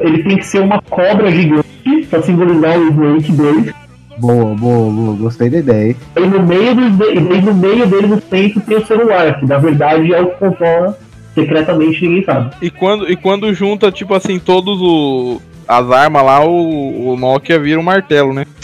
ele tem que ser uma cobra gigante pra simbolizar o Snake 2. Boa, boa, boa. Gostei da ideia. E no meio, dos, e no meio dele no centro tem o celular, que na verdade é o que controla secretamente, ninguém sabe. E quando, e quando junta, tipo assim, todos o, as armas lá, o, o Nokia vira um martelo, né?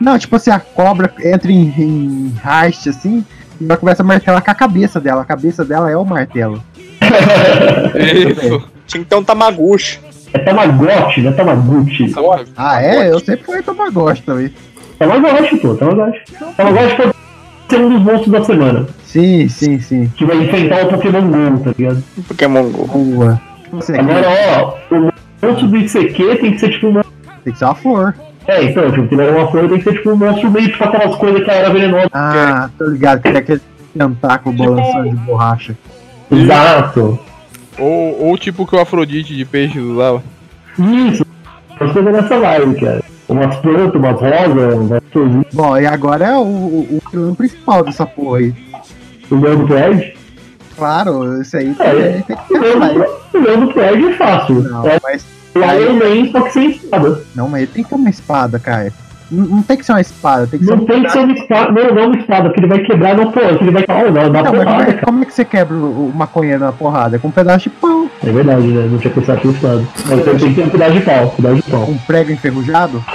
Não, tipo assim, a cobra entra em, em haste assim e ela começa a martelar com a cabeça dela. A cabeça dela é o martelo. Isso. Tinha que ter um Tamaguchi. É Tamagotchi, não é Tamaguchi. Ah, é? Eu sempre fui Tamagotchi também. Tamagotchi, pô, Tamagotchi. Tamagotchi pode ser um dos monstros da semana. Sim, sim, sim. Que vai enfrentar o Pokémon GO, tá ligado? Pokémon GO. Boa. Agora, ó, o monstro do ICQ tem que ser tipo um Tem que ser uma flor. É, então, tipo, tem uma flor tem que ser tipo um monstro meio tipo aquelas coisas que era venenosa. Ah, tô ligado, que tem aquele tentáculo balançando de borracha. Exato. Ou, ou tipo que o Afrodite de peixe usava. Isso. As coisas nessa vibe, cara. Umas plantas, umas rosas, umas florzinhas. Bom, e agora é o, o, o principal dessa porra aí. O do Pride? Claro, esse aí É, tem, tem que o o do Pride é fácil. Não, é mas. Lion Man, só que sem espada. Não, mas ele tem que ter uma espada, cara. Não, não tem que ser uma espada, tem que ser Não um tem que ser uma espada, não, não uma espada, porque ele vai quebrar no pão, ele vai falar, não, dá Não, mas como porrada. é, como é que você quebra o maconheiro na porrada? Com um pedaço de pau. É verdade, né? Não tinha pensado nisso nada. Mas tem que ter um pedaço de pau, pedaço de pau. Um prego enferrujado?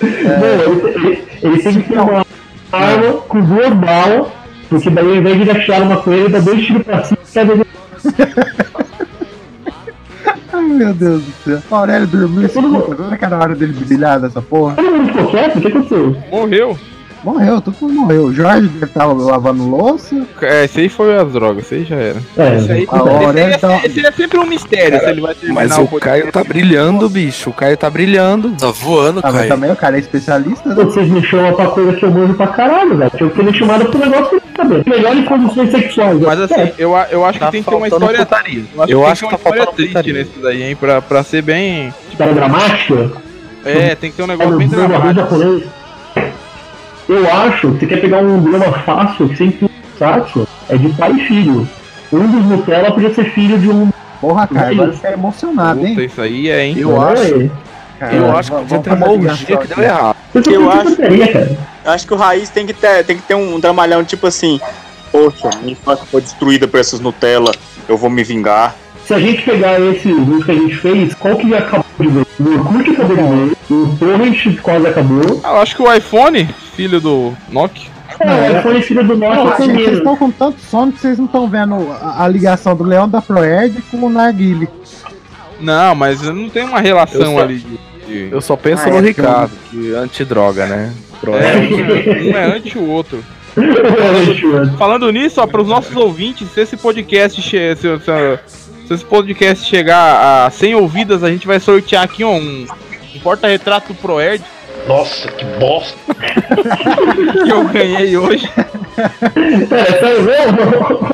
Não, ele, ele- ele tem que ter uma arma com duas balas, porque daí ao invés de ele atirar uma coisa, ele dá dois tiros pra cima e vez Ai, meu Deus do céu. O Aurélio dormiu esse puto, agora que era a hora dele brilhar nessa porra. Todo mundo ficou quieto? O que aconteceu? Morreu. Morreu, todo mundo morreu. O Jorge deve estar lavando louça. É, esse aí foi as drogas, esse aí já era. É, esse aí a Aurélio esse, tá- esse é sempre um mistério se ele vai terminar Mas o Caio tá brilhando, bicho. O Caio tá brilhando. Tá voando, Ah, mas também o cara é especialista, né? Vocês me chamam pra coisa que eu manjo pra caralho, velho. Tinha que ter me chamado pro negócio que eu saber. Melhor em condições sexuais. Mas assim, eu, eu acho Tá que tem que ter uma história. putaria. Eu Eu acho, acho que que tá faltando triste putaria. nesse daí, hein? Pra, pra ser bem. História dramática? É, tem que ter um negócio Olha, bem o dramático. Eu acho que você quer pegar um drama fácil, que sempre fácil, é de pai e filho. Um dos Nutella podia ser filho de um. Porra, cara, agora você é emocionado, Puta, hein? isso aí é, hein? Eu É, acho. Cara, Eu acho que vamos podia ter uma fazer orgia ligação que deu errado. Você Eu acho-. Eu acho que o Raiz tem que ter, tem que ter um dramalhão tipo assim. Poxa, minha infância foi destruída por essas Nutella, eu vou me vingar. Se a gente pegar esse vídeo que a gente fez, qual que já acabou de ver? O Orkut acabou de ver, o Torrent quase acabou. Ah, eu acho que o iPhone, filho do Nokia. É, o iPhone filho do nosso é gente, vocês estão com tanto sono que vocês não estão vendo a, a ligação do Leão da Proerd com o Narguile. Não, mas não tem uma relação só- ali de. de- Eu só penso Ah, no é, Ricardo, que é antidroga, né? É, um, um é anti o outro. Falando nisso, ó, para os nossos ouvintes, se esse podcast che- se, se- se esse podcast chegar a 100 ouvidas, a gente vai sortear aqui ó, um, um porta-retrato do Proerd Nossa, que bosta. que eu ganhei hoje. É?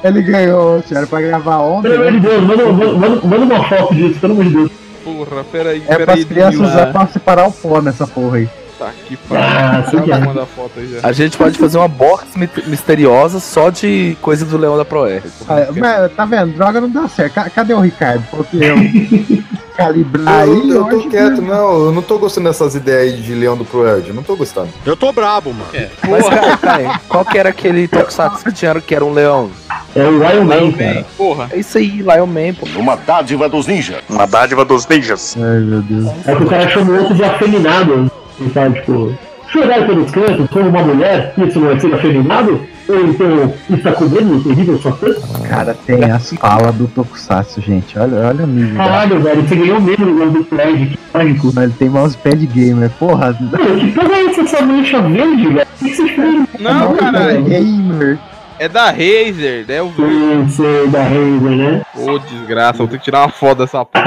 Ele ganhou, era pra gravar ontem. Pelo amor de né? Deus, manda, manda, manda uma foto disso, pelo amor de Deus. Porra, peraí, É peraí. para as crianças usar pra separar o pó nessa porra aí. Tá que Ah, pariu. cara. vou mandar foto aí já. A gente pode fazer uma box mi- misteriosa só de coisa do Leão da Proer. Ah, mas, tá vendo? Droga não dá certo. Ca- Cadê o Ricardo? Porque eu calibrar Eu, aí. eu tô hoje- quieto, não, eu não tô gostando dessas ideias aí de Leão do Proerd, eu não tô gostando. Eu tô brabo, mano. Mas, cara, Caio, qual que era aquele Tokusatsu que tinha que era um leão? É o Lion Man, cara. Porra. É isso aí, Lion Man, pô. Uma dádiva dos ninjas. Uma dádiva dos ninjas. Ai, meu Deus. É que o cara chama o outro de afeminado. Sabe, tipo, chorar pelos cantos como uma mulher, isso não é ser afeminado? Ou então está comendo o terrível sua coisa? Cara, tem as falas do Tokusatsu, gente. Olha, olha o nível. Caralho, velho, você ganhou mesmo no nome do Fred, que mágico. Mas ele tem mousepad gamer. Porra, Mano, que porra é essa, essa mancha verde, velho? O que vocês fez? Não, caralho. gamer. É da Razer, é o Eu sei da Razer, né? Ô, desgraça, vou ter que tirar uma foto dessa porra.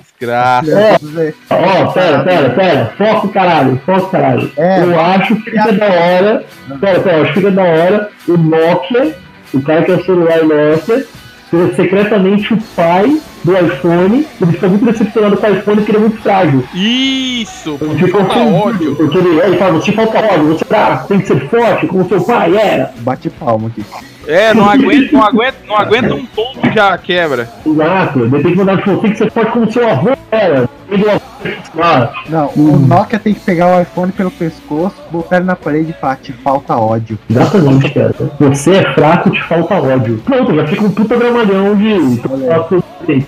Desgraça. É, ó, pera, pera, pera, foco caralho, foco caralho. É, eu acho que fica da hora, pera, pera, acho que fica da hora o Nokia, o cara que é o celular Nokia, secretamente o pai do iPhone, ele ficou muito decepcionado com o iPhone porque ele é muito frágil. Isso! Ele ficou Falta ofendido, ódio. Porque ele, ele fala, você falta ódio, você tá, tem que ser forte, como seu pai era. Bate palma aqui. É, não aguenta, não aguenta, não aguenta um tombo já quebra. Exato, de repente mandar tipo, tem que ser forte como seu avô era. Ele é Não, o Nokia tem que pegar o iPhone pelo pescoço, botar ele na parede e falar, te falta ódio. Exatamente, cara. Você é fraco, te falta ódio. Pronto, já fica um puta dramalhão de.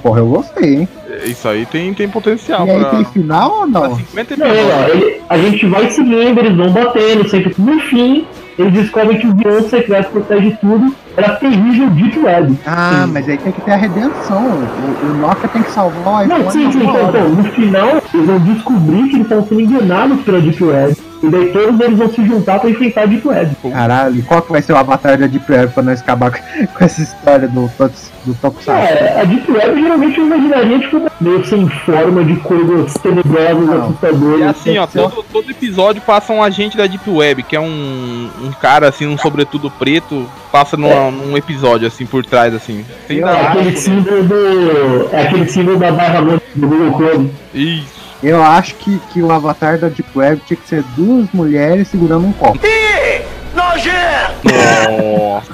Porra, eu gostei, hein? Isso aí tem, tem potencial E aí pra. tem final ou não? 50 Não, ele- a gente vai seguindo, eles vão batendo, sempre. No fim, eles descobrem que o vilão secreto protege tudo. Era terrível Deep Web. Ah, mas aí tem que ter a redenção. O, o Nokia tem que salvar o iPhone. Não, sim, sim, então, então, no final, eles vão descobrir que eles estão sendo enganados pela Deep Web. E daí todos eles vão se juntar pra enfrentar a Deep Web. Caralho, qual que vai ser o avatar da Deep Web pra nós acabar com, essa história do, do Tokusatsu? É, a Deep Web geralmente eu imaginaria tipo, meio sem forma de coisas tenebrosas, assustadoras. E assim, ó, todo, todo episódio passa um agente da Deep Web, que é um, um cara assim, um sobretudo preto, passa numa- num episódio assim por trás, assim. Sem É aquele símbolo do. É aquele símbolo da barra do Google Chrome. Isso. Eu acho que, que o avatar da Deep Web tinha que ser duas mulheres segurando um copo. Nossa.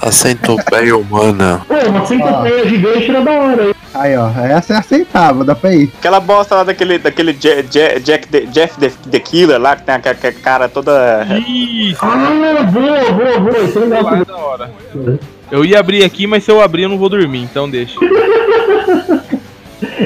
A centopeia humana. Pô, uma centopeia gigante era da hora, hein? Aí, ó, essa é aceitável, dá pra ir. Aquela bosta lá daquele, daquele Je- Je- Jack the- Jeff the, the Killer lá, que tem aquela aquela cara toda. Isso. Ah, boa, boa, boa. Isso é legal. É da hora. Eu ia abrir aqui, mas se eu abrir eu não vou dormir, então deixa.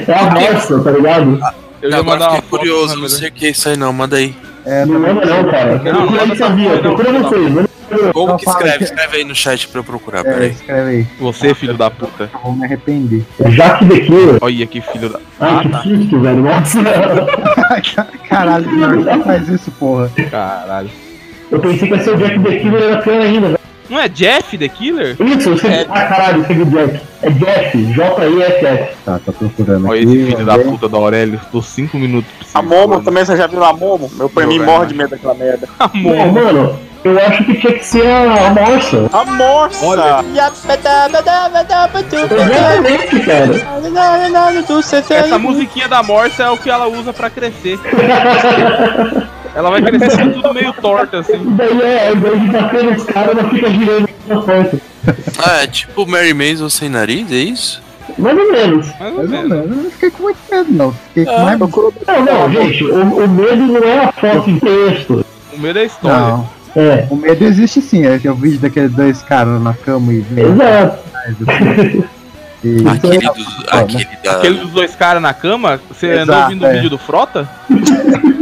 É a Marcia, tá ligado? Eu Não, ia agora mandar uma fiquei foto curioso, não sei o que é isso aí não, manda aí. É, Não lembra não, cara. Não, não, não, sabia. Procura não. vocês. Como que escreve? Escreve aí no chat pra eu procurar, É, peraí. escreve aí. Você, filho da puta. Eu vou me arrepender. Jaque The Killer. Olha que filho da. Ah, que susto, velho. Nossa. Caralho, não faz isso, porra. Caralho. Eu pensei que ia ser o Jack The Killer, era pior ainda, velho. Não é Jeff the Killer? Isso, você... Ah, caralho, você viu Jack. É Jeff, J-I-F-F. Tá, tá procurando Olha aqui. esse filho da puta da Aurélio. Tô 5 minutos. A Momo também, você já viu a Momo? Meu pra mim morre de medo daquela merda. Não, mano, eu acho que tinha que ser a, a Morsa. A Morsa! Olha. Exatamente, cara. Essa musiquinha da Morsa é o que ela usa pra crescer. Ela vai crescendo tudo meio torta, assim. Daí é, ao invés de bater nos caras, ela fica girando na porta. Ah, é tipo Mary Mason sem nariz, é isso? Mais ou menos. Mais ou Mais ou menos. menos. Eu não fiquei com muito medo, não. Fiquei com mais. Não, não, gente, o, o medo não é a foto em texto. O medo é a história. Não. É, O medo existe sim. É que o vídeo daqueles dois caras na cama e exato. atrás do E- Aquele, dos, aquele da. Aquele dos dois caras na cama, você andou Exato, ouvindo o é. vídeo do Frota?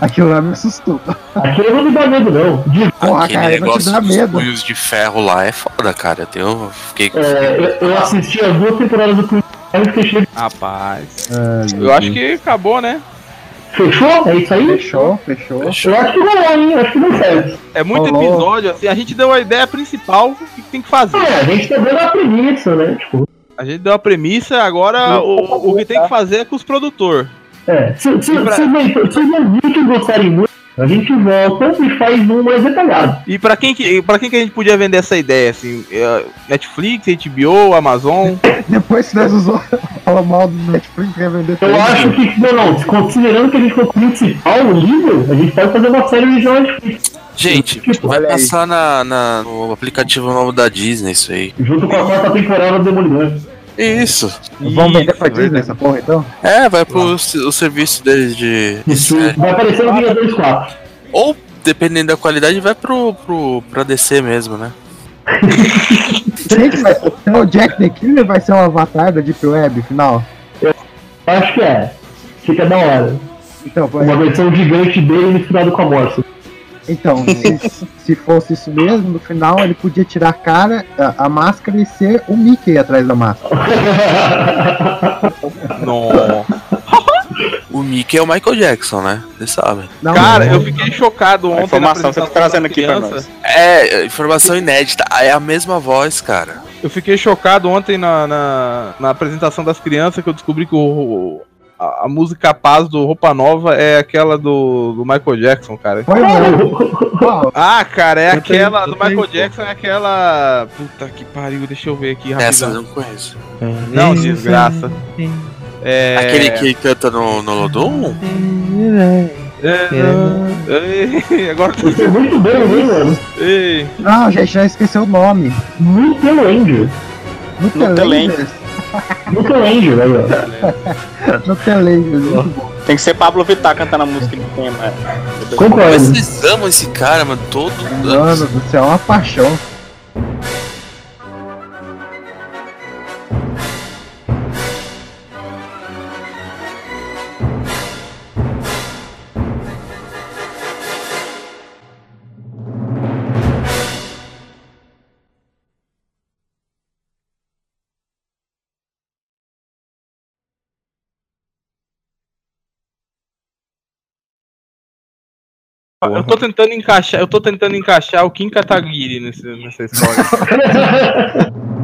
Aquilo lá me assustou. Aquilo não me dá medo, não. De- Porra, aquele cara, vou te dos medo. punhos de ferro lá é foda, cara. Eu, fiquei. É, eu, eu assisti as duas temporadas do Twin e fiquei cheio de... Rapaz. Ai, meu Eu acho que acabou, né? Fechou? É isso aí? Fechou, fechou. Eu acho que rolou, hein? Eu acho que não serve. É muito Rolou. episódio, assim, a gente deu a ideia principal do que tem que fazer. É, a gente tá dando a premissa, né? Tipo, A gente deu a premissa, agora o, o que tem que fazer é com os produtores. É. Se, se, E pra- se, se, se os ouvintes gostarem muito, a gente volta e faz um mais detalhado. E pra quem, que, pra quem que a gente podia vender essa ideia, assim? É, Netflix, HBO, Amazon? Depois que nós usou, fala mal do Netflix, quer vender Eu acho que, não, não, considerando que a gente for principal, o livro, a gente pode fazer uma série original Netflix. Gente, Tipo, vai aí. passar na, na- no aplicativo novo da Disney isso aí. Junto com a quarta temporada do Demolidor. Isso. Vamos vender pra Isso, Disney essa porra então? É, vai pro s- o serviço deles de. série. vai aparecer no Vingadores 4. Ou, dependendo da qualidade, vai pro, pro, pra DC mesmo, né? Quem que vai então, o Jack the Killer vai ser o avatar da Deep Web final? Eu acho que é. Fica da hora. Então, Uma versão gigante dele misturado com a Morsa. Então se, se fosse isso mesmo, no final ele podia tirar a cara, a, a máscara e ser o Mickey atrás da máscara. Não. O Mickey é o Michael Jackson, né? Vocês sabem. Não, Cara, não. eu fiquei chocado ontem. informação na que você tá apresentação trazendo aqui pra nós. É, informação inédita. É a mesma voz, cara. Eu fiquei chocado ontem na, na, na apresentação das crianças que eu descobri que o, a, a música Paz do Roupa Nova é aquela do, do Michael Jackson, cara. Ah, cara, é Eu tenho- aquela eu do Michael tenho- Jackson, é aquela. Puta que pariu, deixa eu ver aqui Essa eu rapidão. não conheço. Não, desgraça. É. Aquele que canta no, no Lodum? É, Agora Isso é muito bom, hein, mano? Ei. Não, gente, já esqueceu o nome. Nutelanger. Nutelanger. Nutelanger, velho. Nutelanger, muito bom. Tem que ser Pablo Vittar cantando a música do tema. é. Mas vocês amam esse cara, mano, todo Mano do céu, é uma paixão. Eu tô tentando encaixar, eu tô tentando encaixar o Kim Kataguiri nesse, nessa história.